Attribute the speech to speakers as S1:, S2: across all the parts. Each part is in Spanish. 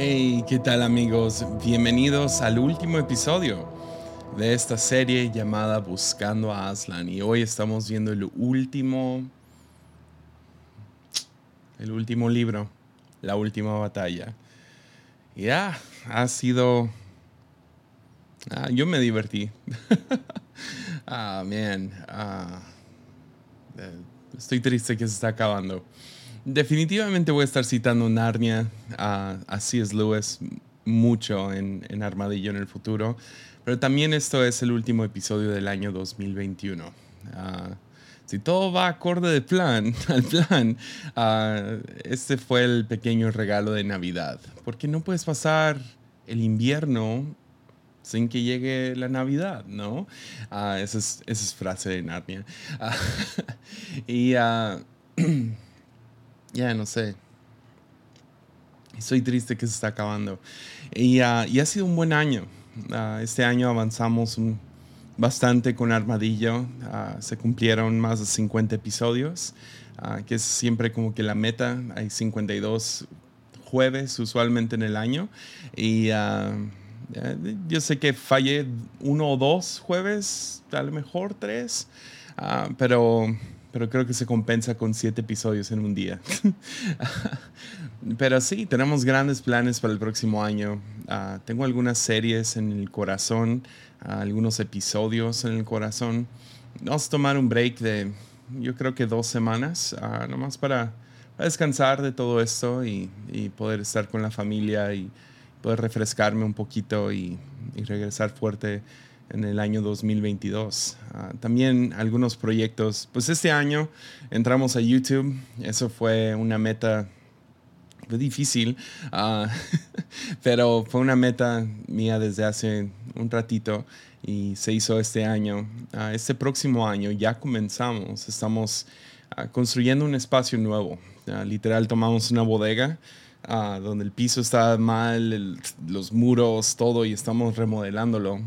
S1: Hey, ¿qué tal amigos? Bienvenidos al último episodio de esta serie llamada Buscando a Aslan. Y hoy estamos viendo el último, el último libro, la última batalla. Ya, ha sido... Ah, yo me divertí. ah. Ah, eh, estoy triste que se está acabando. Definitivamente voy a estar citando Narnia a, a C.S. Lewis mucho en, Armadillo en el futuro, pero también esto es el último episodio del año 2021. Uh, ah, si todo va acorde de plan, al plan, uh, este fue el pequeño regalo de Navidad, porque no puedes pasar el invierno sin que llegue la Navidad, ¿no? Uh, esa, es, esa, es, frase de Narnia. y ya no sé. Estoy triste que se está acabando. Y, uh, y ha sido un buen año. Uh, este año avanzamos un, bastante con Armadillo. Uh, se cumplieron más de 50 episodios, que es siempre como que la meta. Hay 52 jueves usualmente en el año. Y yo sé que fallé uno o dos jueves, a lo mejor tres. pero pero creo que se compensa con siete episodios en un día. pero sí, tenemos grandes planes para el próximo año. Uh, tengo algunas series en el corazón, uh, algunos episodios en el corazón. Vamos a tomar un break de, yo creo que dos semanas, uh, nomás para, descansar de todo esto y, poder estar con la familia y poder refrescarme un poquito y regresar fuerte en el año 2022. Ah, también algunos proyectos. Pues este año entramos a YouTube. Eso fue una meta difícil, uh, pero fue una meta mía desde hace un ratito y se hizo este año. Uh, este próximo año ya comenzamos. Estamos construyendo un espacio nuevo. literal, tomamos una bodega. donde el piso está mal, los muros, todo, y estamos remodelándolo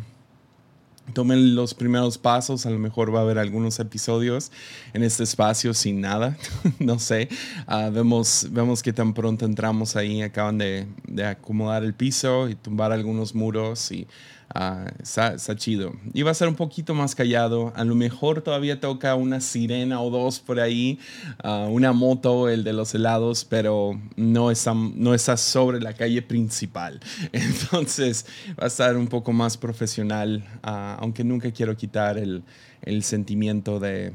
S1: tomen los primeros pasos, a lo mejor va a haber algunos episodios en este espacio sin nada, no sé, uh, vemos, vemos que tan pronto entramos ahí, acaban de, de, acomodar el piso y tumbar algunos muros y Uh, está, chido. Iba a ser un poquito más callado. A lo mejor todavía toca una sirena o dos por ahí, uh, una moto, el de los helados, pero no está, no está sobre la calle principal. Entonces va a estar un poco más profesional, uh, aunque nunca quiero quitar el sentimiento de,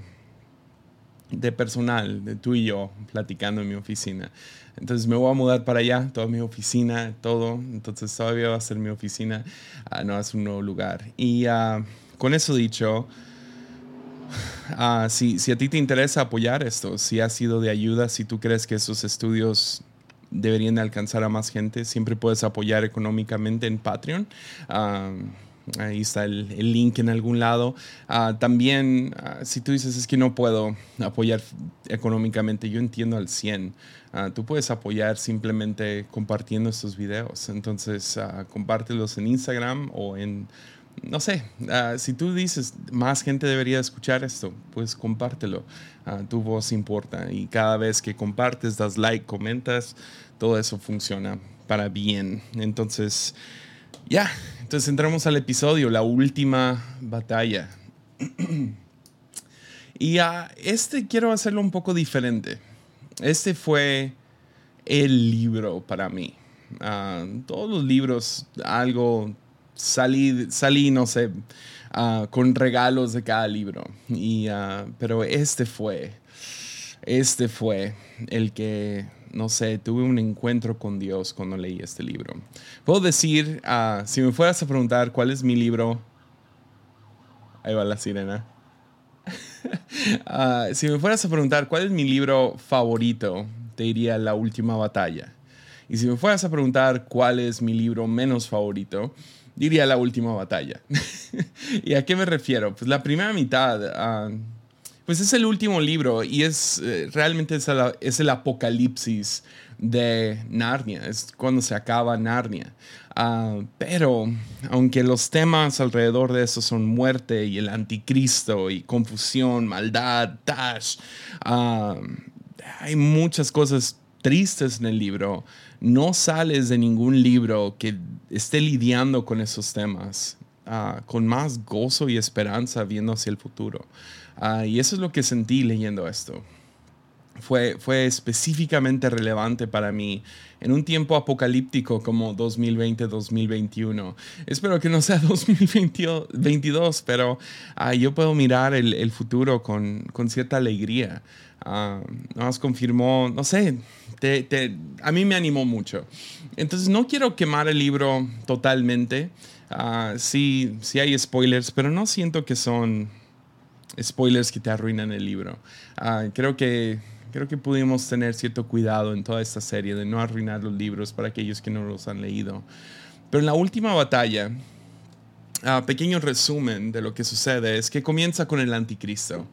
S1: de personal, de tú y yo platicando en mi oficina. Entonces me voy a mudar para allá, toda mi oficina, todo. Entonces todavía va a ser mi oficina, uh, no es un nuevo lugar. Y uh, con eso dicho, uh, si, si a ti te interesa apoyar esto, si ha sido de ayuda, si tú crees que esos estudios deberían alcanzar a más gente, siempre puedes apoyar económicamente en Patreon. Ahí está el, el, link en algún lado. Uh, también, uh, si tú dices es que no puedo apoyar económicamente, yo entiendo al 100. Uh, tú puedes apoyar simplemente compartiendo estos videos. Entonces, compártelos en Instagram o en, no sé, si tú dices más gente debería escuchar esto, pues compártelo. tu voz importa y cada vez que compartes, das like, comentas, todo eso funciona para bien. Entonces, ya, entonces entramos al episodio, la última batalla. y a este quiero hacerlo un poco diferente. Este fue el libro para mí. Uh, todos los libros, algo, salí, salí no sé, uh, con regalos de cada libro. Y, uh, pero este fue, este fue el que no sé, tuve un encuentro con Dios cuando leí este libro. Puedo decir, uh, si me fueras a preguntar cuál es mi libro, ahí va la sirena. uh, si me fueras a preguntar cuál es mi libro favorito, te diría La Última Batalla. Y si me fueras a preguntar cuál es mi libro menos favorito, diría La Última Batalla. ¿Y a qué me refiero? Pues la primera mitad... Uh, pues es el último libro y es eh, realmente es el, apocalipsis de Narnia, es cuando se acaba Narnia. Uh, pero aunque los temas alrededor de eso son muerte y el anticristo y confusión, maldad, Tash, uh, hay muchas cosas tristes en el libro, no sales de ningún libro que esté lidiando con esos temas. Ah, con más gozo y esperanza viendo hacia el futuro. Ah, y eso es lo que sentí leyendo esto. Fue, fue específicamente relevante para mí en un tiempo apocalíptico como 2020-2021. Espero que no sea 2022, pero ah, yo puedo mirar el, futuro con, con, cierta alegría. nos confirmó, no sé, a mí me animó mucho. Entonces no quiero quemar el libro totalmente. Ah, sí, sí hay spoilers, pero no siento que son spoilers que te arruinan el libro. Ah, creo que creo que pudimos tener cierto cuidado en toda esta serie de no arruinar los libros para aquellos que no los han leído. Pero en la última batalla, uh, pequeño resumen de lo que sucede es que comienza con el anticristo.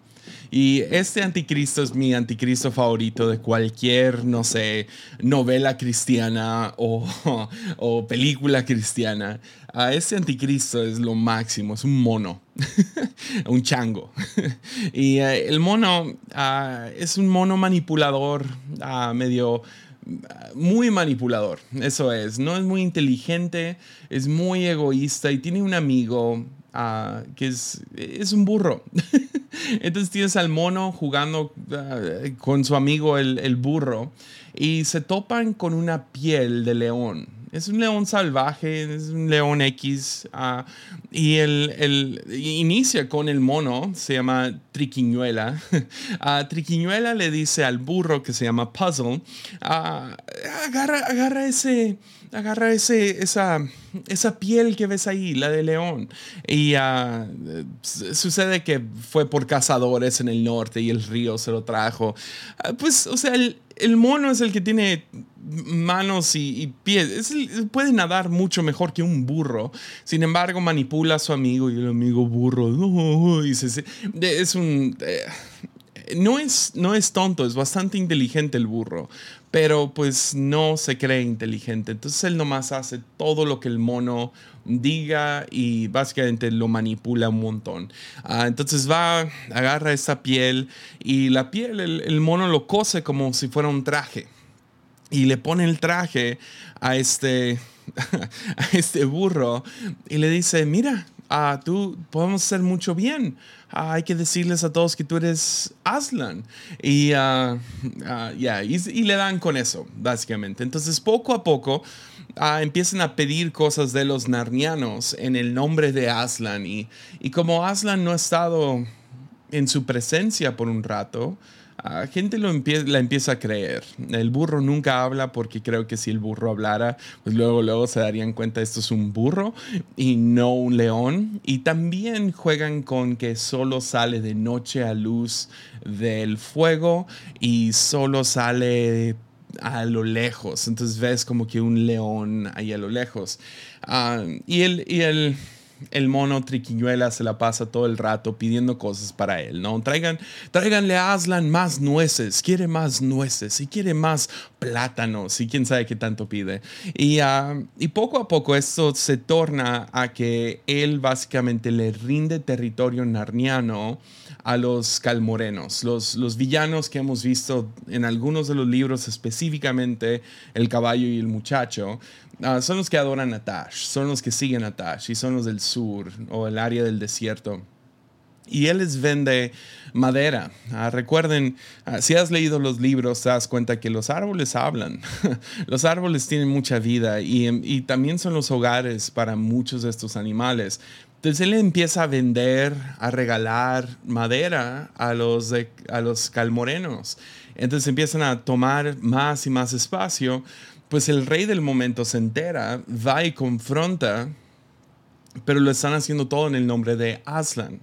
S1: Y este anticristo es mi anticristo favorito de cualquier, no sé, novela cristiana o, película cristiana. A este anticristo es lo máximo, es un mono, un chango. y eh, el mono ah, es un mono manipulador, uh, medio muy manipulador, eso es, no es muy inteligente, es muy egoísta y tiene un amigo que es, es un burro. Entonces tienes al mono jugando ah, con su amigo el, el, burro y se topan con una piel de león. Es un león salvaje, es un león X. Ah, y el, el, inicia con el mono, se llama Triquiñuela. Triquiñuela le dice al burro que se llama Puzzle, agarra, agarra ese agarra ese, esa, esa piel que ves ahí, la de león. Y uh, sucede que fue por cazadores en el norte y el río se lo trajo. Uh, pues, o sea, el, el, mono es el que tiene manos y, pies. puede nadar mucho mejor que un burro. Sin embargo, manipula a su amigo y el amigo burro. Es un... Eh, no es, no es tonto, es bastante inteligente el burro, pero pues no se cree inteligente. Entonces él nomás hace todo lo que el mono diga y básicamente lo manipula un montón. Ah, entonces va, agarra esa piel y la piel, el, mono lo cose como si fuera un traje. Y le pone el traje a este, a este burro y le dice, mira, ah, tú podemos hacer mucho bien. Ah, hay que decirles a todos que tú eres Aslan. Y, uh, y, le dan con eso, básicamente. Entonces, poco a poco empiezan a pedir cosas de los narnianos en el nombre de Aslan. Y, y como Aslan no ha estado en su presencia por un rato, la gente lo la empieza a creer. El burro nunca habla porque creo que si el burro hablara, pues luego, luego se darían cuenta esto es un burro y no un león. Y también juegan con que solo sale de noche a luz del fuego y solo sale a lo lejos. Entonces ves como que un león ahí a lo lejos. Ah, y el... Y el el mono triquiñuela se la pasa todo el rato pidiendo cosas para él, ¿no? Traigan, tráiganle a Aslan más nueces, quiere más nueces y quiere más plátanos y quién sabe qué tanto pide. Y, ah, y poco a poco esto se torna a que él básicamente le rinde territorio narniano a los calmorenos, los, los villanos que hemos visto en algunos de los libros, específicamente El caballo y el muchacho, ah, son los que adoran a Tash, son los que siguen a Tash y son los del sur o el área del desierto. Y él les vende madera. Ah, recuerden, ah, si has leído los libros, te das cuenta que los árboles hablan. los árboles tienen mucha vida y, y, también son los hogares para muchos de estos animales. Entonces él empieza a vender, a regalar madera a los, a los calmorenos. Entonces empiezan a tomar más y más espacio. Pues el rey del momento se entera, va y confronta, pero lo están haciendo todo en el nombre de Aslan.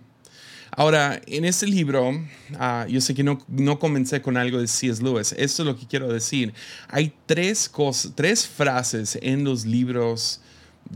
S1: Ahora, en este libro, ah, yo sé que no, no comencé con algo de C.S. Lewis, esto es lo que quiero decir. Hay tres, cosas, tres frases en los libros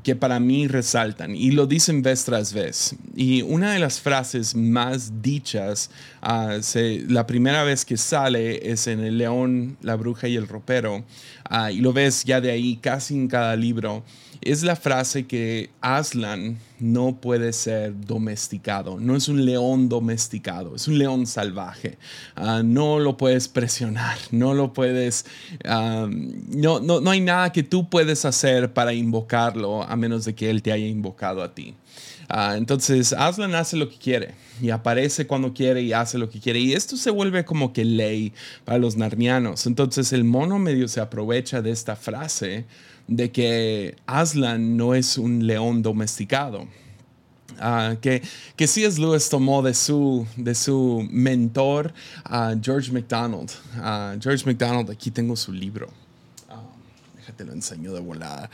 S1: que para mí resaltan y lo dicen vez tras vez. Y una de las frases más dichas, uh, la primera vez que sale es en El león, la bruja y el ropero, uh, y lo ves ya de ahí casi en cada libro. Es la frase que Aslan no puede ser domesticado, no es un león domesticado, es un león salvaje. Ah, no lo puedes presionar, no lo puedes, no, no, no hay nada que tú puedes hacer para invocarlo a menos de que él te haya invocado a ti. Ah, entonces, Aslan hace lo que quiere y aparece cuando quiere y hace lo que quiere. Y esto se vuelve como que ley para los narnianos. Entonces, el mono medio se aprovecha de esta frase de que Aslan no es un león domesticado. Ah, que, que C.S. Lewis tomó de su, de su mentor, George MacDonald. George MacDonald, aquí tengo su libro te lo enseño de volada.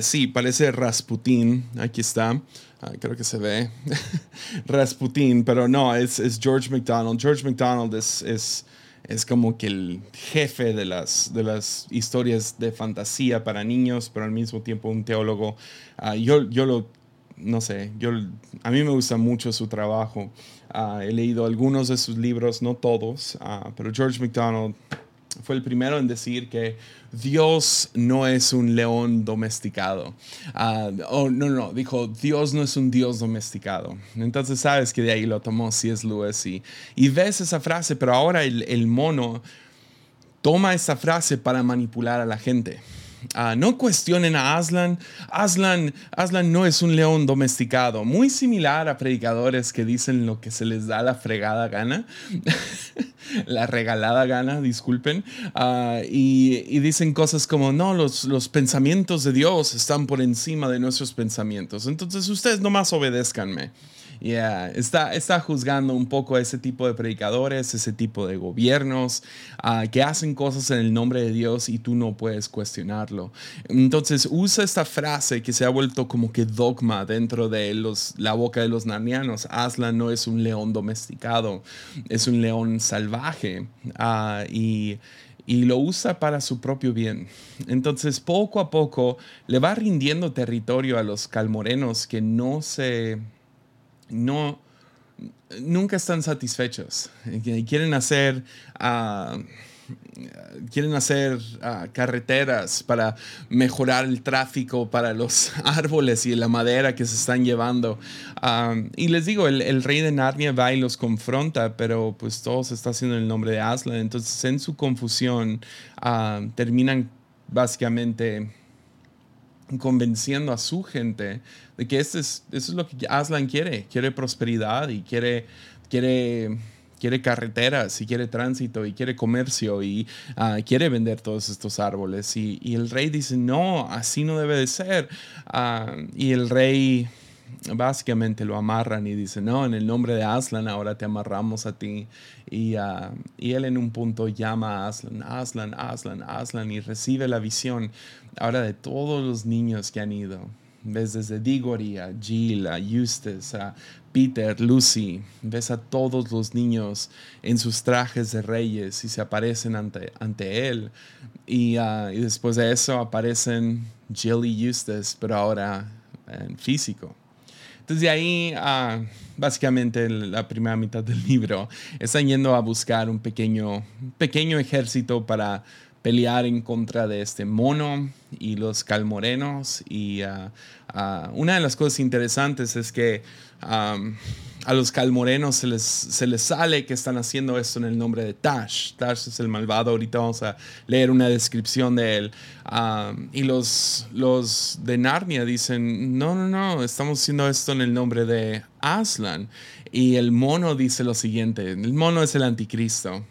S1: Sí, parece Rasputin. Aquí está. Ah, creo que se ve. Rasputin, pero no, es, es, George MacDonald. George MacDonald es, es, como que el jefe de las, de las historias de fantasía para niños, pero al mismo tiempo un teólogo. Ah, yo, yo lo, no sé, yo, a mí me gusta mucho su trabajo. he leído algunos de sus libros, no todos, pero George MacDonald fue el primero en decir que Dios no es un león domesticado. Ah, oh, no, no, dijo, Dios no es un Dios domesticado. Entonces sabes que de ahí lo tomó C.S. Lewis y, y ves esa frase, pero ahora el, el mono toma esa frase para manipular a la gente. Ah, no cuestionen a Aslan. Aslan. Aslan no es un león domesticado. Muy similar a predicadores que dicen lo que se les da la fregada gana. la regalada gana, disculpen. Ah, y, dicen cosas como, no, los, los pensamientos de Dios están por encima de nuestros pensamientos. Entonces ustedes nomás obedézcanme. Yeah, está, está juzgando un poco ese tipo de predicadores, ese tipo de gobiernos ah, que hacen cosas en el nombre de Dios y tú no puedes cuestionarlo. Entonces usa esta frase que se ha vuelto como que dogma dentro de los, la boca de los narnianos. Aslan no es un león domesticado, es un león salvaje ah, y y lo usa para su propio bien. Entonces, poco a poco le va rindiendo territorio a los calmorenos que no se no, nunca están satisfechos. Quieren hacer, ah, quieren hacer ah, carreteras para mejorar el tráfico para los árboles y la madera que se están llevando. Ah, y les digo, el, rey de Narnia va y los confronta, pero pues todo se está haciendo en el nombre de Aslan. Entonces, en su confusión, terminan básicamente convenciendo a su gente de que esto es, es lo que Aslan quiere. Quiere prosperidad y quiere, quiere, quiere carreteras y quiere tránsito y quiere comercio y ah, quiere vender todos estos árboles. Y, el rey dice, no, así no debe de ser. Ah, y el rey básicamente lo amarran y dice, no, en el nombre de Aslan ahora te amarramos a ti. Y, ah, y, él en un punto llama a Aslan, Aslan, Aslan, Aslan y recibe la visión ahora de todos los niños que han ido. Ves desde Diggory a Jill, a Eustace, a Peter, Lucy. Ves a todos los niños en sus trajes de reyes y se aparecen ante, ante él. Y, ah, y después de eso aparecen Jill y Eustace, pero ahora en físico. Entonces de ahí, uh, básicamente la primera mitad del libro, están yendo a buscar un pequeño, pequeño ejército para pelear en contra de este mono y los calmorenos. Y uh, uh, una de las cosas interesantes es que a los calmorenos se les, se les sale que están haciendo esto en el nombre de Tash. Tash es el malvado, ahorita vamos a leer una descripción de él. y los, los de Narnia dicen, no, no, no, estamos haciendo esto en el nombre de Aslan. Y el mono dice lo siguiente, el mono es el anticristo.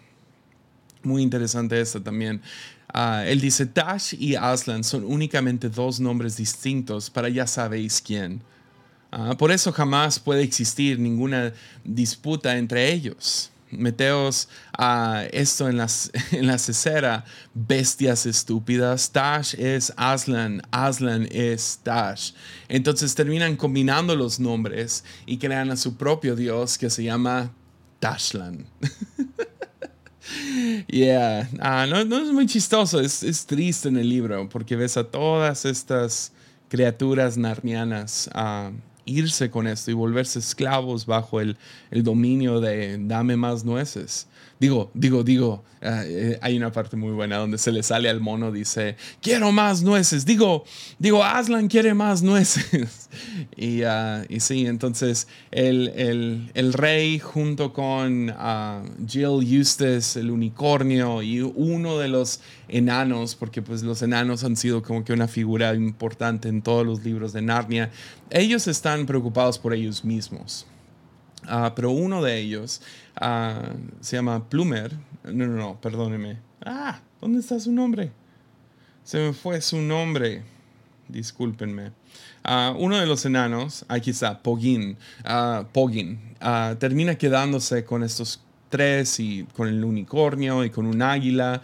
S1: Muy interesante esto también. Ah, él dice, Tash y Aslan son únicamente dos nombres distintos para ya sabéis quién. Ah, por eso jamás puede existir ninguna disputa entre ellos. Meteos a esto en, las, en la cesera, bestias estúpidas. Tash es Aslan, Aslan es Tash. Entonces terminan combinando los nombres y crean a su propio dios que se llama Tashlan. yeah, ah, no, es muy chistoso, es, es, triste en el libro porque ves a todas estas criaturas narnianas. Uh, irse con esto y volverse esclavos bajo el, el dominio de dame más nueces. Digo, digo, digo, ah, eh, hay una parte muy buena donde se le sale al mono, dice, quiero más nueces. Digo, digo, Aslan quiere más nueces. y, uh, y, sí, entonces el, el, el rey junto con uh, Jill Eustace, el unicornio y uno de los enanos, porque pues los enanos han sido como que una figura importante en todos los libros de Narnia, ellos están preocupados por ellos mismos. Pero uno de ellos uh, se llama Plumer. No, no, no, perdóneme. Ah, ¿dónde está su nombre? Se me fue su nombre. Discúlpenme. Uh, uno de los enanos, aquí está, Pogin, Pogin termina quedándose con estos tres y con el unicornio y con un águila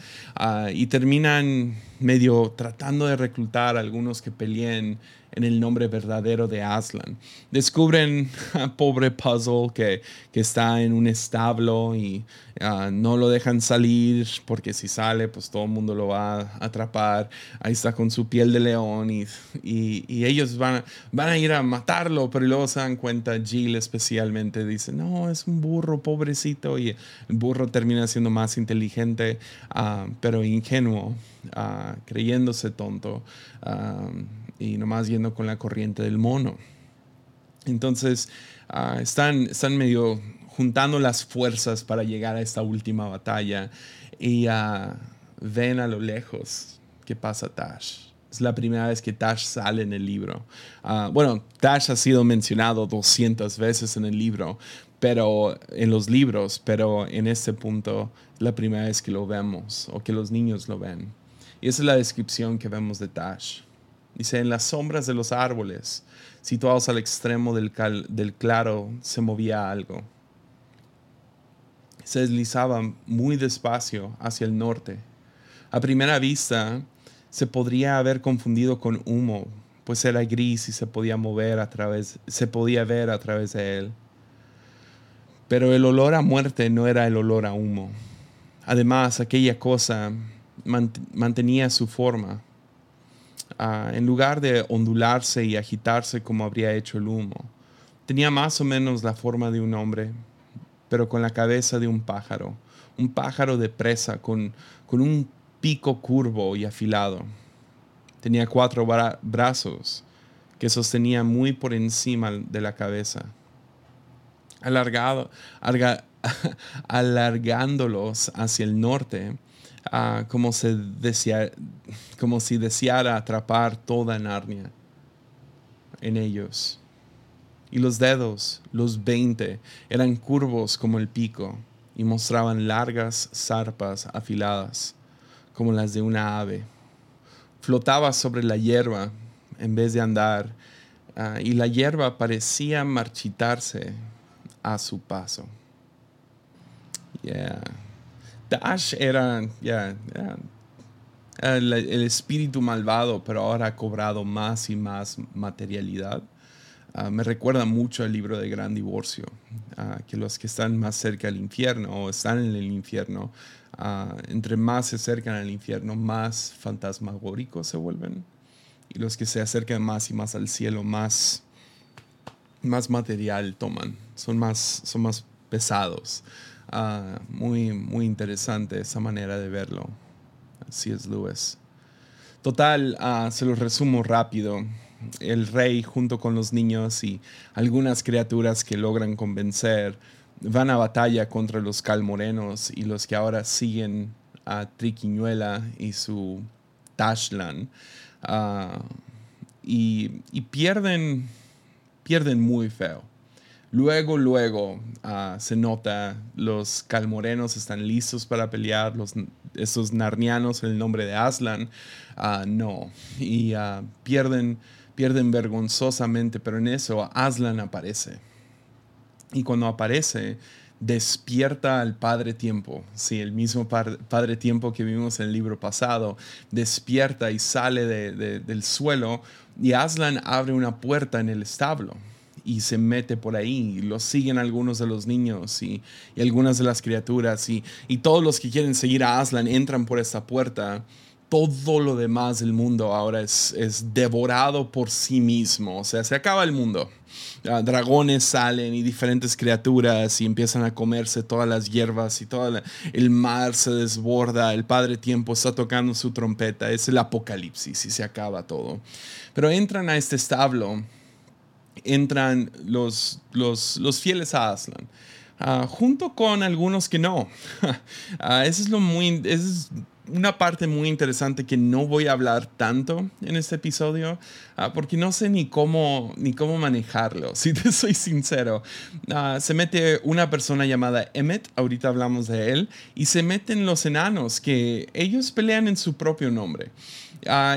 S1: y terminan medio tratando de reclutar a algunos que peleen en el nombre verdadero de Aslan. Descubren a pobre Puzzle que, que está en un establo y ah, no lo dejan salir porque si sale pues todo el mundo lo va a atrapar. Ahí está con su piel de león y, y, ellos van a, van a ir a matarlo, pero luego se dan cuenta, Jill especialmente dice, no, es un burro pobrecito y el burro termina siendo más inteligente, uh, pero ingenuo, uh, creyéndose tonto y nomás yendo con la corriente del mono. Entonces, ah, están, están medio juntando las fuerzas para llegar a esta última batalla y uh, ven a lo lejos que pasa Tash. Es la primera vez que Tash sale en el libro. Ah, bueno, Tash ha sido mencionado 200 veces en el libro, pero en los libros, pero en este punto la primera vez que lo vemos o que los niños lo ven. Y esa es la descripción que vemos de Tash. Dice, en las sombras de los árboles, situados al extremo del, claro, se movía algo. Se deslizaba muy despacio hacia el norte. A primera vista, se podría haber confundido con humo, pues era gris y se podía mover a través, se podía ver a través de él. Pero el olor a muerte no era el olor a humo. Además, aquella cosa mantenía su forma Ah, en lugar de ondularse y agitarse como habría hecho el humo. Tenía más o menos la forma de un hombre, pero con la cabeza de un pájaro, un pájaro de presa con, con un pico curvo y afilado. Tenía cuatro brazos que sostenía muy por encima de la cabeza. Alargado, alargándolos hacia el norte, como, se como si deseara atrapar toda Narnia en ellos. Y los dedos, los veinte, eran curvos como el pico y mostraban largas zarpas afiladas como las de una ave. Flotaba sobre la hierba en vez de andar ah, y la hierba parecía marchitarse a su paso. Yeah. Dash era ya el, espíritu malvado, pero ahora ha cobrado más y más materialidad. Ah, me recuerda mucho al libro de Gran Divorcio, ah, que los que están más cerca del infierno o están en el infierno, ah, entre más se acercan al infierno, más fantasmagóricos se vuelven. Y los que se acercan más y más al cielo, más, más material toman, son más, son más pesados. Ah, muy, muy interesante esa manera de verlo. Así es, Lewis. Total, uh, se los resumo rápido. El rey junto con los niños y algunas criaturas que logran convencer van a batalla contra los calmorenos y los que ahora siguen a Triquiñuela y su Tashlan. Ah, y, y pierden, pierden muy feo. Luego, luego ah, se nota, los calmorenos están listos para pelear, los, esos narnianos en el nombre de Aslan, uh, no. Y ah, pierden, pierden vergonzosamente, pero en eso Aslan aparece. Y cuando aparece, despierta al Padre Tiempo, sí, el mismo Padre Tiempo que vimos en el libro pasado, despierta y sale del suelo y Aslan abre una puerta en el establo y se mete por ahí. Y lo siguen algunos de los niños y, algunas de las criaturas. Y, y, todos los que quieren seguir a Aslan entran por esta puerta. todo lo demás del mundo ahora es, es devorado por sí mismo. O sea, se acaba el mundo. Ah, dragones salen y diferentes criaturas y empiezan a comerse todas las hierbas y todo el mar se desborda. El Padre Tiempo está tocando su trompeta. Es el apocalipsis y se acaba todo. Pero entran a este establo, entran los, los, los fieles a Aslan. Ah, junto con algunos que no. uh, es lo muy, es una parte muy interesante que no voy a hablar tanto en este episodio, ah, porque no sé ni cómo, ni cómo manejarlo, si te soy sincero. Se mete una persona llamada Emmet, ahorita hablamos de él, y se meten los enanos, que ellos pelean en su propio nombre.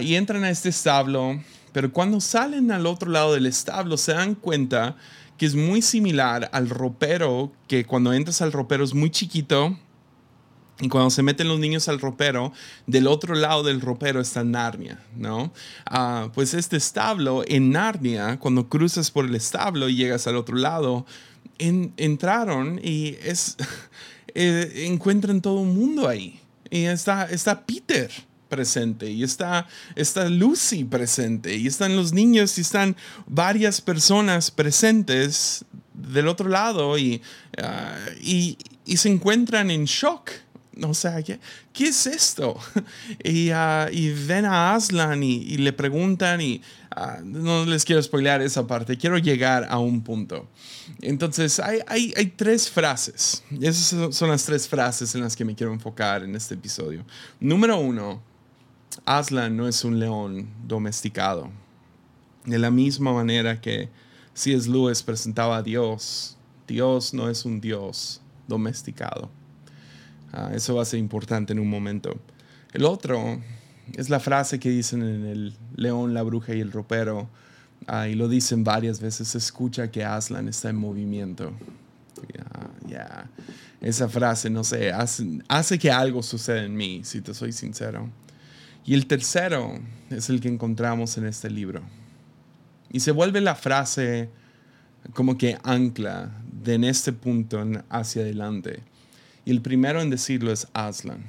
S1: Y entran a este establo, pero cuando salen al otro lado del establo se dan cuenta que es muy similar al ropero, que cuando entras al ropero es muy chiquito, y cuando se meten los niños al ropero, del otro lado del ropero está Narnia, ¿no? Ah, pues este establo en Narnia, cuando cruzas por el establo y llegas al otro lado, entraron y es, eh, encuentran todo el mundo ahí. Y está, está Peter presente y está, está Lucy presente y están los niños y están varias personas presentes del otro lado y, ah, y, y se encuentran en shock o sea, ¿qué, qué es esto? y, uh, y, ven a Aslan y, le preguntan y uh, no les quiero spoilear esa parte, quiero llegar a un punto. Entonces, hay, hay, hay, tres frases. Esas son las tres frases en las que me quiero enfocar en este episodio. Número uno, Aslan no es un león domesticado. De la misma manera que C.S. Lewis presentaba a Dios, Dios no es un Dios domesticado. Ah, eso va a ser importante en un momento. El otro es la frase que dicen en el león, la bruja y el ropero. Ah, y lo dicen varias veces, escucha que Aslan está en movimiento. Ya, Esa frase, no sé, hace que algo suceda en mí, si te soy sincero. Y el tercero es el que encontramos en este libro. Y se vuelve la frase como que ancla de en este punto hacia adelante. Y el primero en decirlo es Aslan.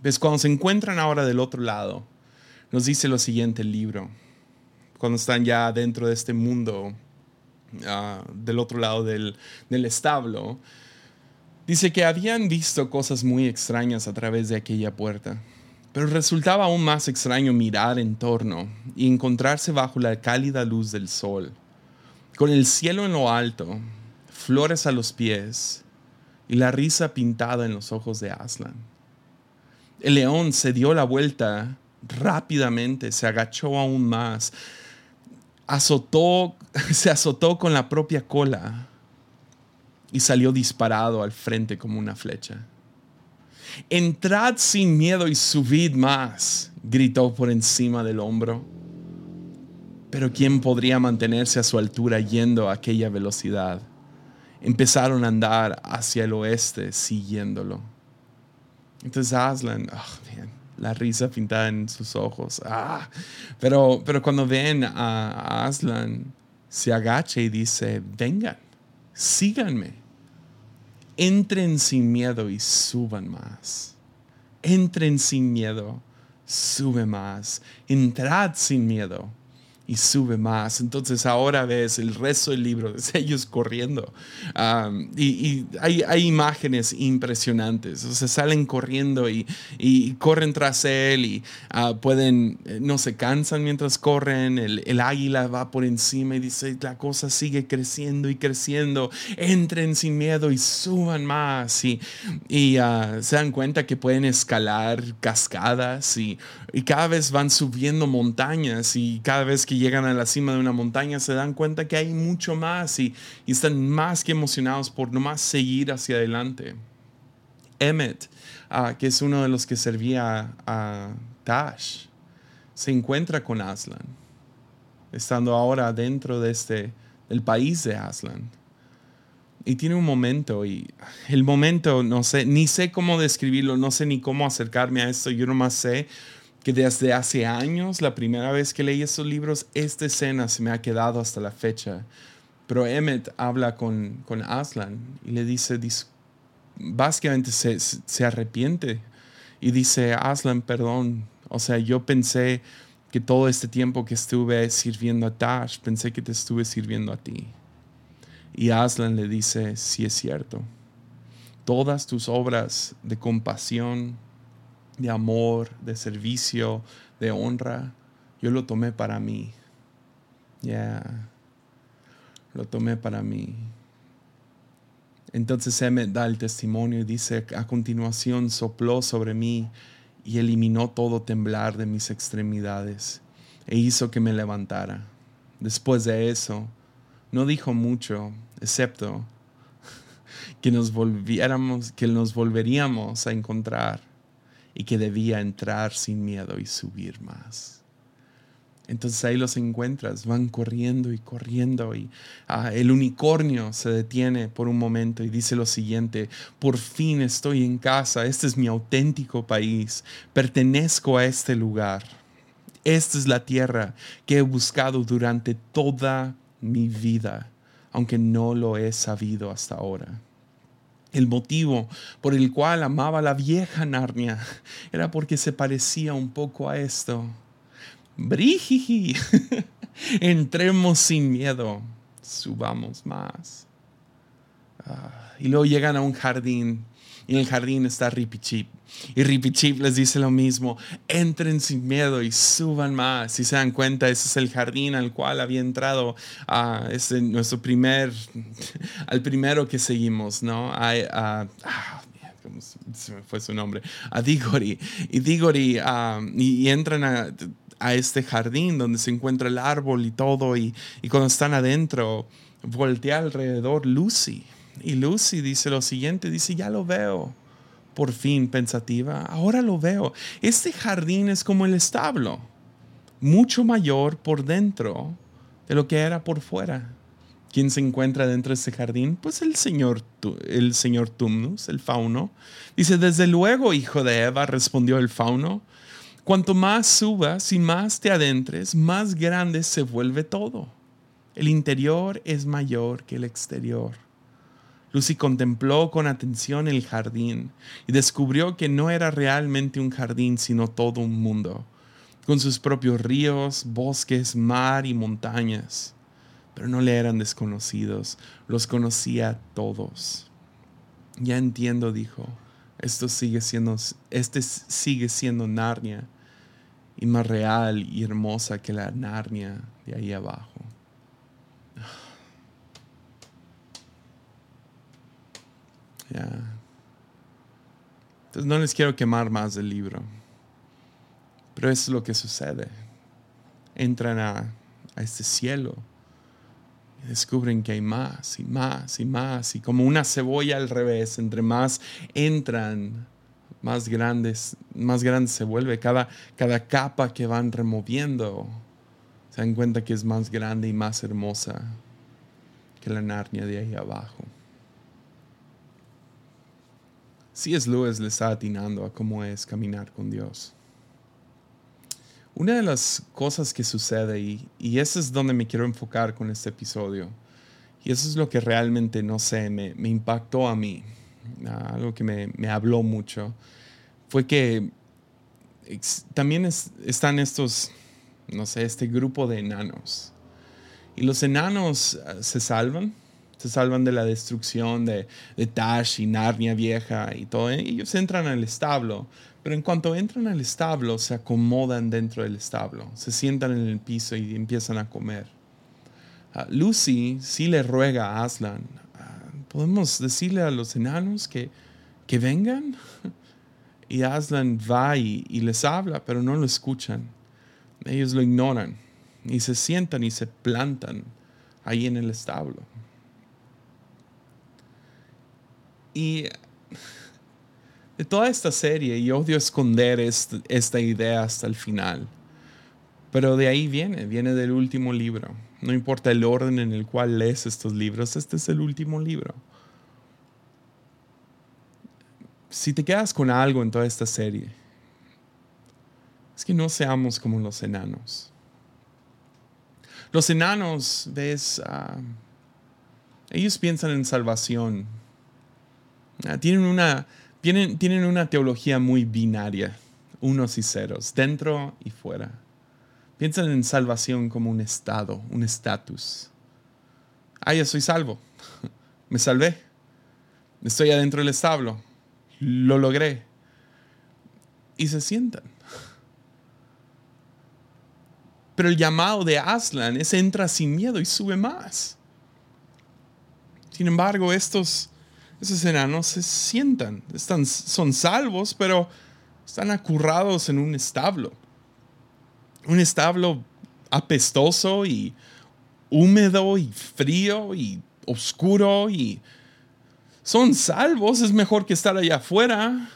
S1: Pues cuando se encuentran ahora del otro lado, nos dice lo siguiente el libro. Cuando están ya dentro de este mundo, ah, del otro lado del, del establo, dice que habían visto cosas muy extrañas a través de aquella puerta. Pero resultaba aún más extraño mirar en torno y encontrarse bajo la cálida luz del sol, con el cielo en lo alto, flores a los pies y la risa pintada en los ojos de Aslan. El león se dio la vuelta rápidamente, se agachó aún más, azotó, se azotó con la propia cola y salió disparado al frente como una flecha. Entrad sin miedo y subid más, gritó por encima del hombro. Pero ¿quién podría mantenerse a su altura yendo a aquella velocidad? empezaron a andar hacia el oeste siguiéndolo. Entonces Aslan, oh, la risa pintada en sus ojos. Ah. Pero, pero cuando ven a Aslan, se agacha y dice, vengan, síganme. Entren sin miedo y suban más. Entren sin miedo, sube más. Entrad sin miedo y sube más. Entonces ahora ves el resto del libro de ellos corriendo. y, hay, hay, imágenes impresionantes. O sea, salen corriendo y, y corren tras él y ah, pueden, eh, no se cansan mientras corren. El, el, águila va por encima y dice, la cosa sigue creciendo y creciendo. Entren sin miedo y suban más. Y, y ah, se dan cuenta que pueden escalar cascadas y, y cada vez van subiendo montañas y cada vez que llegan a la cima de una montaña se dan cuenta que hay mucho más y, están más que emocionados por nomás seguir hacia adelante. Emmet, ah, que es uno de los que servía a Tash, se encuentra con Aslan, estando ahora dentro de este, del país de Aslan. Y tiene un momento, y el momento, no sé, ni sé cómo describirlo, no sé ni cómo acercarme a esto, yo nomás sé que desde hace años, la primera vez que leí estos libros, esta escena se me ha quedado hasta la fecha. Pero Emmet habla con, con Aslan y le dice, básicamente se, se arrepiente y dice, Aslan, perdón, O sea, yo pensé que todo este tiempo que estuve sirviendo a Tash, pensé que te estuve sirviendo a ti. Y Aslan le dice, sí es cierto. Todas tus obras de compasión, de amor, de servicio, de honra, yo lo tomé para mí. Ya, lo tomé para mí. Entonces me da el testimonio y dice, a continuación sopló sobre mí y eliminó todo temblar de mis extremidades e hizo que me levantara. Después de eso, no dijo mucho, excepto que nos volviéramos, que nos volveríamos a encontrar y que debía entrar sin miedo y subir más. Entonces ahí los encuentras, van corriendo y corriendo y ah, el unicornio se detiene por un momento y dice lo siguiente, por fin estoy en casa, este es mi auténtico país, pertenezco a este lugar, esta es la tierra que he buscado durante toda mi vida, aunque no lo he sabido hasta ahora. El motivo por el cual amaba la vieja Narnia era porque se parecía un poco a esto Briji. Entremos sin miedo. Subamos más. Ah, y luego llegan a un jardín. Y en el jardín está Ripichip. Y Ripichip les dice lo mismo. Entren sin miedo y suban más. Si se dan cuenta, ese es el jardín al cual había entrado a este, nuestro primer, al primero que seguimos, ¿no? A, ah, se me fue su nombre, a Digori. Y Digori, ah, y, entran a, a este jardín donde se encuentra el árbol y todo, y, cuando están adentro, voltea alrededor Lucy. Y Lucy dice lo siguiente, dice, ya lo veo. Por fin, pensativa, ahora lo veo. Este jardín es como el establo, mucho mayor por dentro de lo que era por fuera. ¿Quién se encuentra dentro de este jardín? Pues el señor, el señor Tumnus, el fauno. Dice, desde luego, hijo de Eva, respondió el fauno, Cuanto más subas y más te adentres, más grande se vuelve todo. El interior es mayor que el exterior. Lucy contempló con atención el jardín y descubrió que no era realmente un jardín, sino todo un mundo, con sus propios ríos, bosques, mar y montañas. Pero no le eran desconocidos, los conocía todos. Ya entiendo, dijo, esto sigue siendo, este sigue siendo Narnia y más real y hermosa que la Narnia de ahí abajo. Entonces no les quiero quemar más del libro, pero eso es lo que sucede. Entran a, a este cielo y descubren que hay más y más y más, y como una cebolla al revés, entre más entran más grandes, más grande se vuelve. Cada, cada capa que van removiendo, se dan cuenta que es más grande y más hermosa que la Narnia de ahí abajo. C.S. Lewis le está atinando a cómo es caminar con Dios. Una de las cosas que sucede, y, y eso es donde me quiero enfocar con este episodio, y eso es lo que realmente, no sé, me, me impactó a mí, algo que me, me habló mucho, fue que también están estos, no sé, este grupo de enanos. Y los enanos ah, se salvan, se salvan de la destrucción de, de Tash y Narnia vieja y todo. ¿eh? Ellos entran al establo, pero en cuanto entran al establo, se acomodan dentro del establo, se sientan en el piso y empiezan a comer. Ah, Lucy sí le ruega a Aslan, ah, ¿podemos decirle a los enanos que, que vengan? Y Aslan va y, les habla, pero no lo escuchan. Ellos lo ignoran y se sientan y se plantan ahí en el establo. Y de toda esta serie, yo odio esconder esta idea hasta el final. Pero de ahí viene, viene del último libro. No importa el orden en el cual lees estos libros, este es el último libro si te quedas con algo en toda esta serie, es que no seamos como los enanos. Los enanos, ves, ah, ellos piensan en salvación. Ah, tienen, una, tienen, tienen una teología muy binaria. unos y ceros, dentro y fuera. Piensan en salvación como un estado, un estatus. Ah, ya soy salvo. Me salvé. Estoy adentro del establo. Lo logré. Y se sientan. Pero el llamado de Aslan es entra sin miedo y sube más. Sin embargo, estos, esos enanos se sientan, están, son salvos, pero están acurrados en un establo. Un establo apestoso y húmedo y frío y oscuro y son salvos, es mejor que estar allá afuera,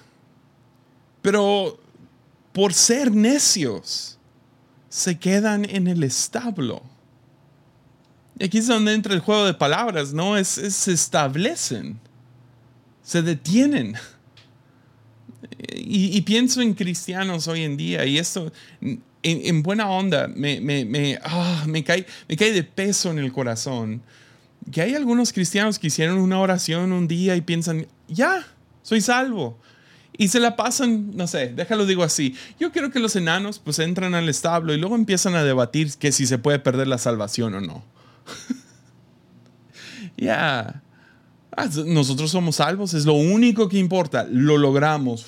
S1: pero por ser necios se quedan en el establo. Y aquí es donde entra el juego de palabras, ¿no? Es, se establecen, se detienen. Y, pienso en cristianos hoy en día, y esto en, buena onda, me, me, me, me, cae, me cae de peso en el corazón que hay algunos cristianos que hicieron una oración un día y piensan, ya, soy salvo. Y se la pasan, no sé, déjalo digo así. Yo quiero que los enanos pues entran al establo y luego empiezan a debatir que si se puede perder la salvación o no. ya. Ah, nosotros somos salvos, es lo único que importa. Lo logramos.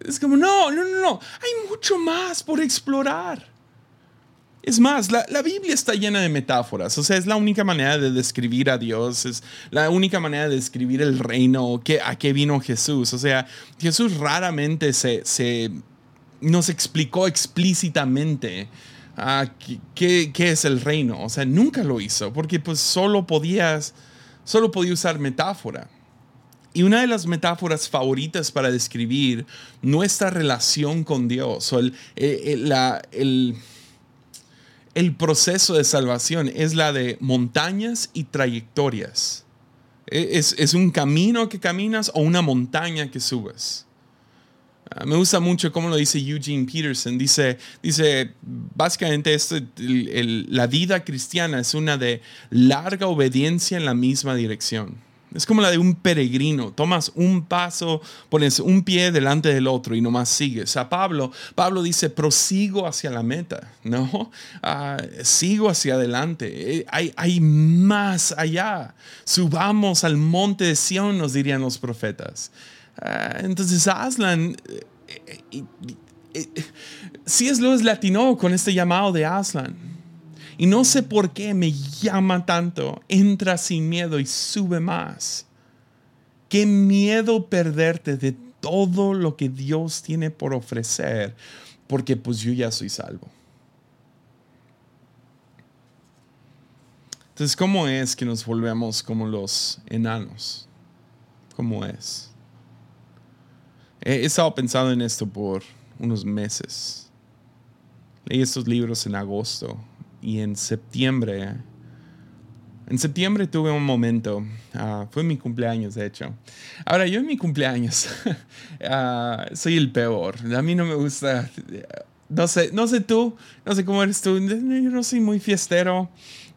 S1: Es como, no, no, no, no. Hay mucho más por explorar. Es más, la, Biblia está llena de metáforas, o sea, es la única manera de describir a Dios, es la única manera de describir el reino, que, a qué vino Jesús. O sea, Jesús raramente se, se nos explicó explícitamente uh, qué, qué, es el reino, o sea, nunca lo hizo, porque pues solo podías, solo podía usar metáfora. Y una de las metáforas favoritas para describir nuestra relación con Dios o el, el, el, proceso de salvación es la de montañas y trayectorias. E, es, es un camino que caminas o una montaña que subes. Ah, me gusta mucho cómo lo dice Eugene Peterson. Dice, dice básicamente esto, la vida cristiana es una de larga obediencia en la misma dirección. Es como la de un peregrino. Tomas un paso, pones un pie delante del otro y nomás sigues. A Pablo, Pablo dice, prosigo hacia la meta, ¿no? Ah, sigo hacia adelante. Eh, hay, hay más allá. Subamos al monte de Sión, nos dirían los profetas. Ah, entonces Aslan, eh, eh, si es Lewis latino con este llamado de Aslan. Y no sé por qué me llama tanto. Entra sin miedo y sube más. Qué miedo perderte de todo lo que Dios tiene por ofrecer, porque pues yo ya soy salvo. Entonces, ¿cómo es que nos volvemos como los enanos? ¿Cómo es? He estado pensando en esto por unos meses. Leí estos libros en agosto y en septiembre, en septiembre tuve un momento, ah, fue mi cumpleaños de hecho. Ahora yo en mi cumpleaños ah, soy el peor, a mí no me gusta, no sé, no sé tú, no sé cómo eres tú, yo no soy muy fiestero.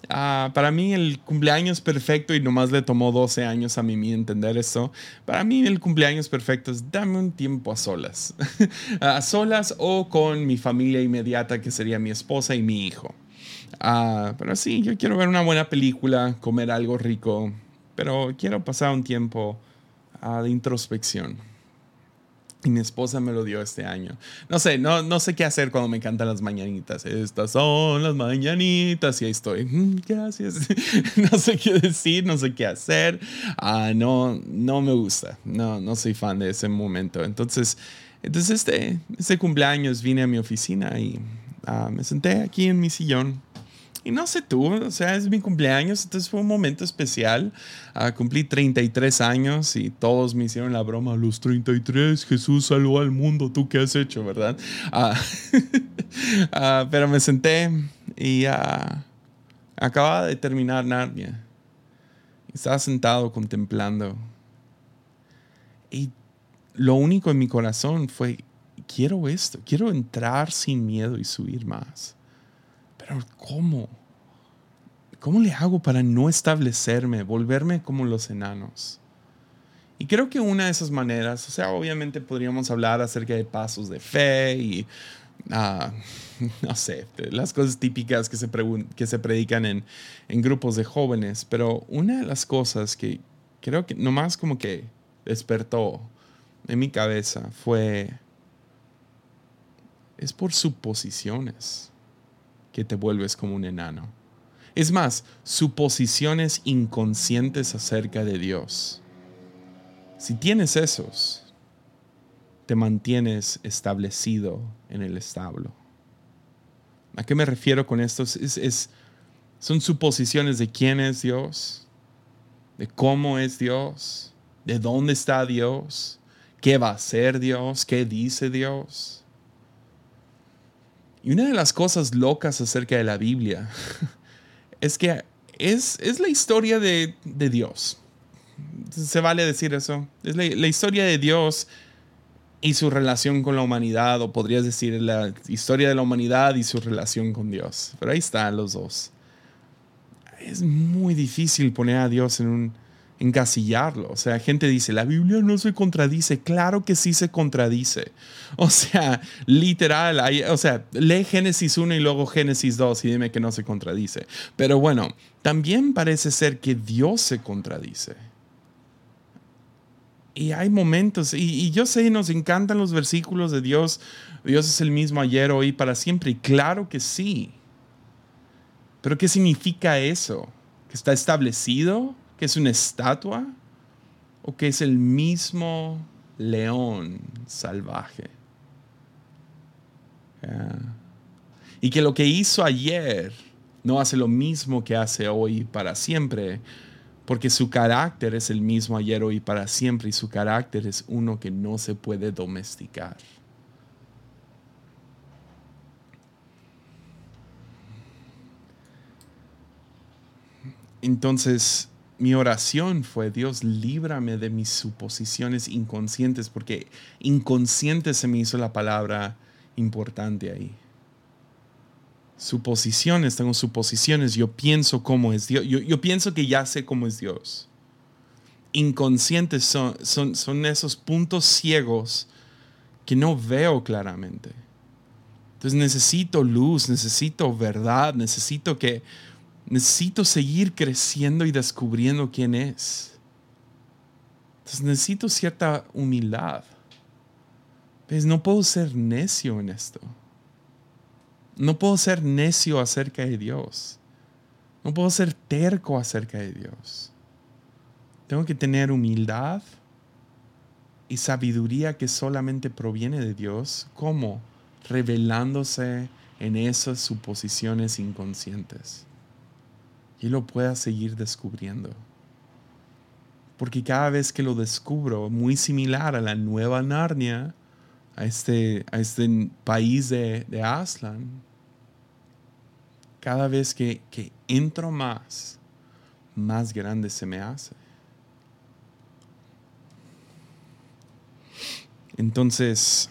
S1: Ah, para mí el cumpleaños perfecto, y nomás le tomó 12 años a mí entender eso, para mí el cumpleaños perfecto es dame un tiempo a solas. a solas o con mi familia inmediata, que sería mi esposa y mi hijo. Ah, pero sí, yo quiero ver una buena película, comer algo rico, pero quiero pasar un tiempo ah, de introspección. Mi esposa me lo dio este año. No sé, no, no sé qué hacer cuando me cantan las mañanitas. Estas son las mañanitas y ahí estoy. Gracias. no sé qué decir, no sé qué hacer. Ah, no, no me gusta. No, no soy fan de ese momento. Entonces, entonces este, este cumpleaños vine a mi oficina y me senté aquí en mi sillón y no sé tú, o sea, es mi cumpleaños, entonces fue un momento especial. Uh, cumplí 33 años y todos me hicieron la broma, los 33, Jesús salvó al mundo, ¿tú qué has hecho, verdad? Uh, pero me senté y acababa de terminar Narnia. Estaba sentado contemplando. Y lo único en mi corazón fue, quiero esto, quiero entrar sin miedo y subir más. Pero ¿cómo? ¿Cómo le hago para no establecerme, volverme como los enanos? Y creo que una de esas maneras, o sea, obviamente podríamos hablar acerca de pasos de fe y, ah, no sé, las cosas típicas que se, que se predican en, en grupos de jóvenes, pero una de las cosas que creo que nomás como que despertó en mi cabeza fue, es por suposiciones que te vuelves como un enano. Es más, suposiciones inconscientes acerca de Dios. Si tienes esos, te mantienes establecido en el establo. ¿A qué me refiero con esto? Es, son suposiciones de quién es Dios, de cómo es Dios, de dónde está Dios, qué va a ser Dios, qué dice Dios. Y una de las cosas locas acerca de la Biblia es que es, es la historia de, de Dios se vale decir eso. Es la, historia de Dios y su relación con la humanidad, o podrías decir la historia de la humanidad y su relación con Dios. Pero ahí están los dos. Es muy difícil poner a Dios en un encasillarlo. O sea, gente dice, la Biblia no se contradice. Claro que sí se contradice. O sea, literal, o sea, lee Génesis 1 y luego Génesis 2 y dime que no se contradice. Pero bueno, también parece ser que Dios se contradice y hay momentos, y, yo sé, nos encantan los versículos de Dios, Dios es el mismo ayer, hoy, para siempre, y claro que sí. Pero ¿qué significa eso? ¿Que está establecido? ¿Que es una estatua? ¿O que es el mismo león salvaje? Y que lo que hizo ayer no hace lo mismo que hace hoy para siempre, porque su carácter es el mismo ayer, hoy para siempre, y su carácter es uno que no se puede domesticar. Entonces, mi oración fue, Dios, líbrame de mis suposiciones inconscientes, porque inconsciente se me hizo la palabra importante ahí suposiciones, tengo suposiciones, yo pienso cómo es Dios, yo, pienso que ya sé cómo es Dios. Inconscientes son, son, son esos puntos ciegos que no veo claramente. Entonces necesito luz, necesito verdad, necesito que necesito seguir creciendo y descubriendo quién es. Entonces necesito cierta humildad. Pues no puedo ser necio en esto. No puedo ser necio acerca de Dios. No puedo ser terco acerca de Dios. Tengo que tener humildad y sabiduría que solamente proviene de Dios. ¿Cómo? Revelándose en esas suposiciones inconscientes. Y lo pueda seguir descubriendo. Porque cada vez que lo descubro, muy similar a la nueva Narnia, a este, a este país de, de Aslan, cada vez que, entro más, más grande se me hace. Entonces,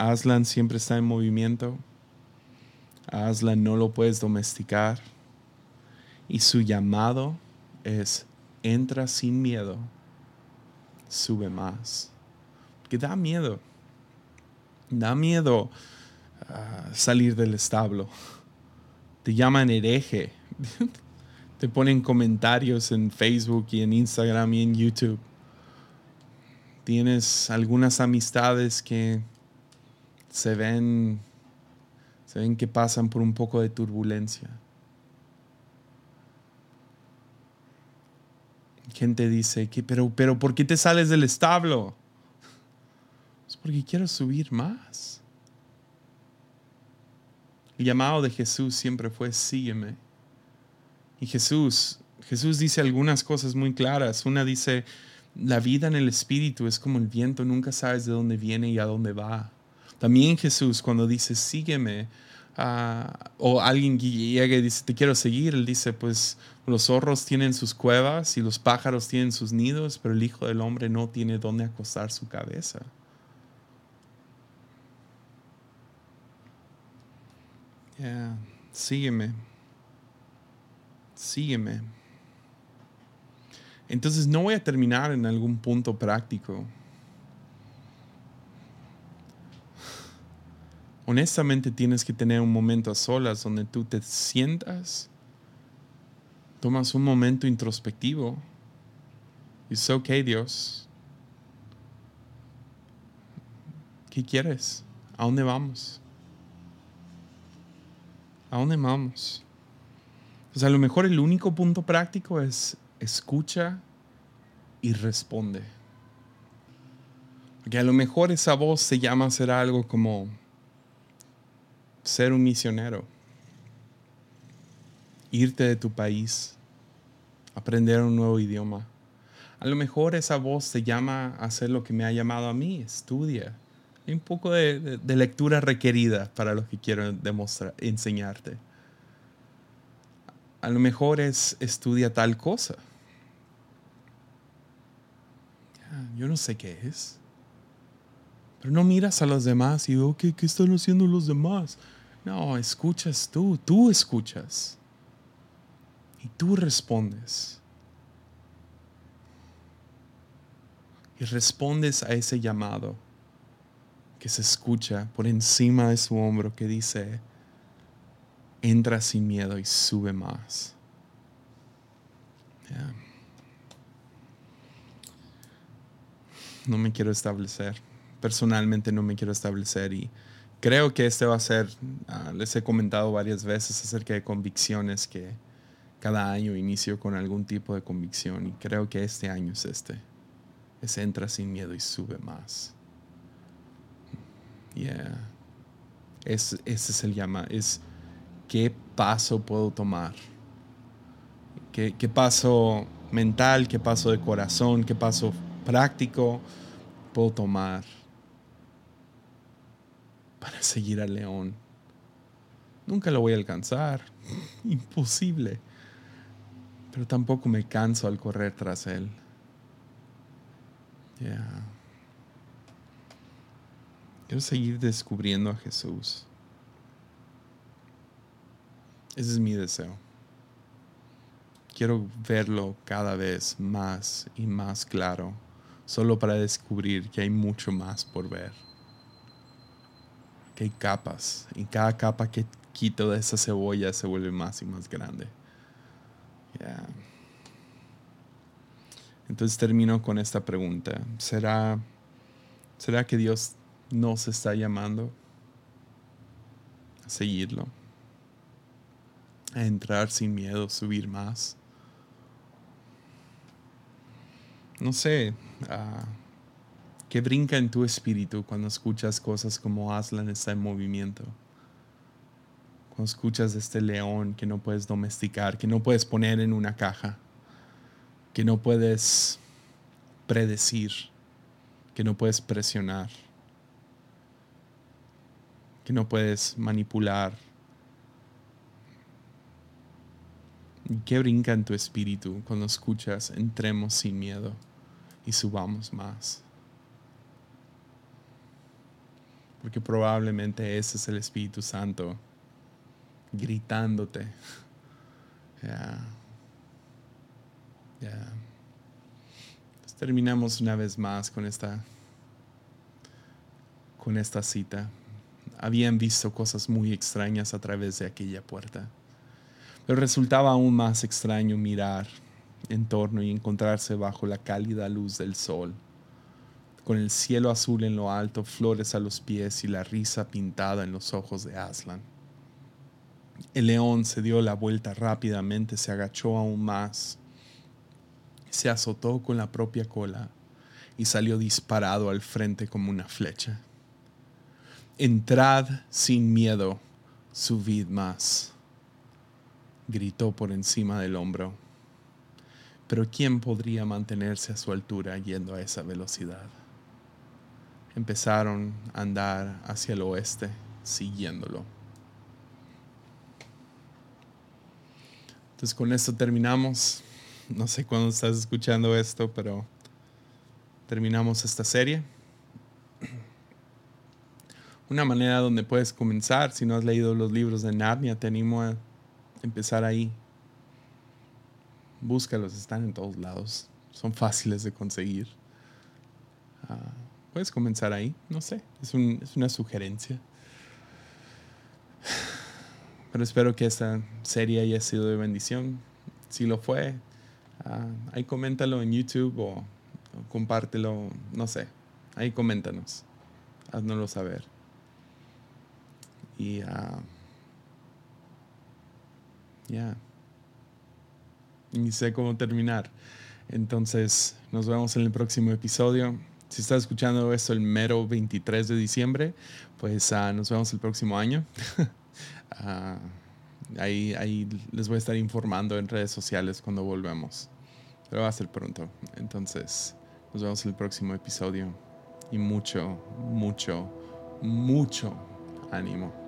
S1: Aslan siempre está en movimiento. Aslan no lo puedes domesticar. Y su llamado es, entra sin miedo, sube más. Que da miedo. Da miedo ah, salir del establo. Te llaman hereje. Te ponen comentarios en Facebook y en Instagram y en YouTube. Tienes algunas amistades que se ven, se ven que pasan por un poco de turbulencia. Gente dice que, pero, pero, ¿por qué te sales del establo? Es porque quiero subir más. El llamado de Jesús siempre fue sígueme. Y Jesús, Jesús dice algunas cosas muy claras. Una dice, la vida en el espíritu es como el viento, nunca sabes de dónde viene y a dónde va. También Jesús cuando dice, sígueme, ah, o alguien llega y dice, te quiero seguir, él dice, pues los zorros tienen sus cuevas y los pájaros tienen sus nidos, pero el Hijo del Hombre no tiene dónde acostar su cabeza. sígueme. sígueme. Entonces no voy a terminar en algún punto práctico. Honestamente tienes que tener un momento a solas donde tú te sientas, tomas un momento introspectivo. Y es ok, Dios. ¿Qué quieres? ¿A dónde vamos? ¿A dónde vamos? Pues a lo mejor el único punto práctico es escucha y responde. Porque a lo mejor esa voz se llama a ser algo como ser un misionero, irte de tu país, aprender un nuevo idioma. A lo mejor esa voz te llama a hacer lo que me ha llamado a mí, estudia. Hay un poco de, lectura requerida para lo que quiero demostrar, enseñarte. A lo mejor es estudia tal cosa. Yo no sé qué es. Pero no miras a los demás y, ok, ¿qué están haciendo los demás? No, escuchas tú, tú escuchas. Y tú respondes. Y respondes a ese llamado que se escucha por encima de su hombro que dice, entra sin miedo y sube más. No me quiero establecer. Personalmente no me quiero establecer y creo que este va a ser, ah, les he comentado varias veces acerca de convicciones que cada año inicio con algún tipo de convicción y creo que este año es este. Es entra sin miedo y sube más. Yeah. Es, ese es el llama. Es qué paso puedo tomar. ¿Qué, qué paso mental, qué paso de corazón, qué paso práctico puedo tomar para seguir al león. Nunca lo voy a alcanzar, imposible, pero tampoco me canso al correr tras él. Quiero seguir descubriendo a Jesús. Ese es mi deseo. Quiero verlo cada vez más y más claro, solo para descubrir que hay mucho más por ver. Hay capas, y cada capa que quito de esa cebolla se vuelve más y más grande. Entonces termino con esta pregunta. ¿Será, ¿Será que Dios nos está llamando a seguirlo? A entrar sin miedo, subir más. No sé, uh, ¿qué brinca en tu espíritu cuando escuchas cosas como Aslan está en movimiento? Cuando escuchas este león que no puedes domesticar, que no puedes poner en una caja que no puedes predecir, que no puedes presionar, que no puedes manipular. ¿Y qué brinca en tu espíritu cuando escuchas entremos sin miedo y subamos más? Porque probablemente ese es el Espíritu Santo gritándote. Ya. terminamos una vez más con esta, con esta cita. Habían visto cosas muy extrañas a través de aquella puerta, pero resultaba aún más extraño mirar en torno y encontrarse bajo la cálida luz del sol, con el cielo azul en lo alto, flores a los pies y la risa pintada en los ojos de Aslan. El león se dio la vuelta rápidamente, se agachó aún más se azotó con la propia cola y salió disparado al frente como una flecha. Entrad sin miedo, subid más, gritó por encima del hombro. Pero ¿quién podría mantenerse a su altura yendo a esa velocidad? Empezaron a andar hacia el oeste, siguiéndolo. Entonces con esto terminamos no sé cuándo estás escuchando esto, pero terminamos esta serie. Una manera donde puedes comenzar, si no has leído los libros de Narnia, te animo a empezar ahí. búscalos, están en todos lados. Son fáciles de conseguir. Ah, puedes comenzar ahí, no sé, es, es una sugerencia. Pero espero que esta serie haya sido de bendición. Si lo fue, uh, ahí coméntalo en YouTube o, compártelo, no sé. Ahí coméntanos. Haznoslo saber. Y uh, ya. Ni sé cómo terminar. Entonces, nos vemos en el próximo episodio. Si estás escuchando esto el mero 23 de diciembre, pues uh, nos vemos el próximo año. Ah, ahí, ahí les voy a estar informando en redes sociales cuando volvemos. Pero va a ser pronto. Entonces, nos vemos en el próximo episodio. Y mucho, mucho, mucho ánimo.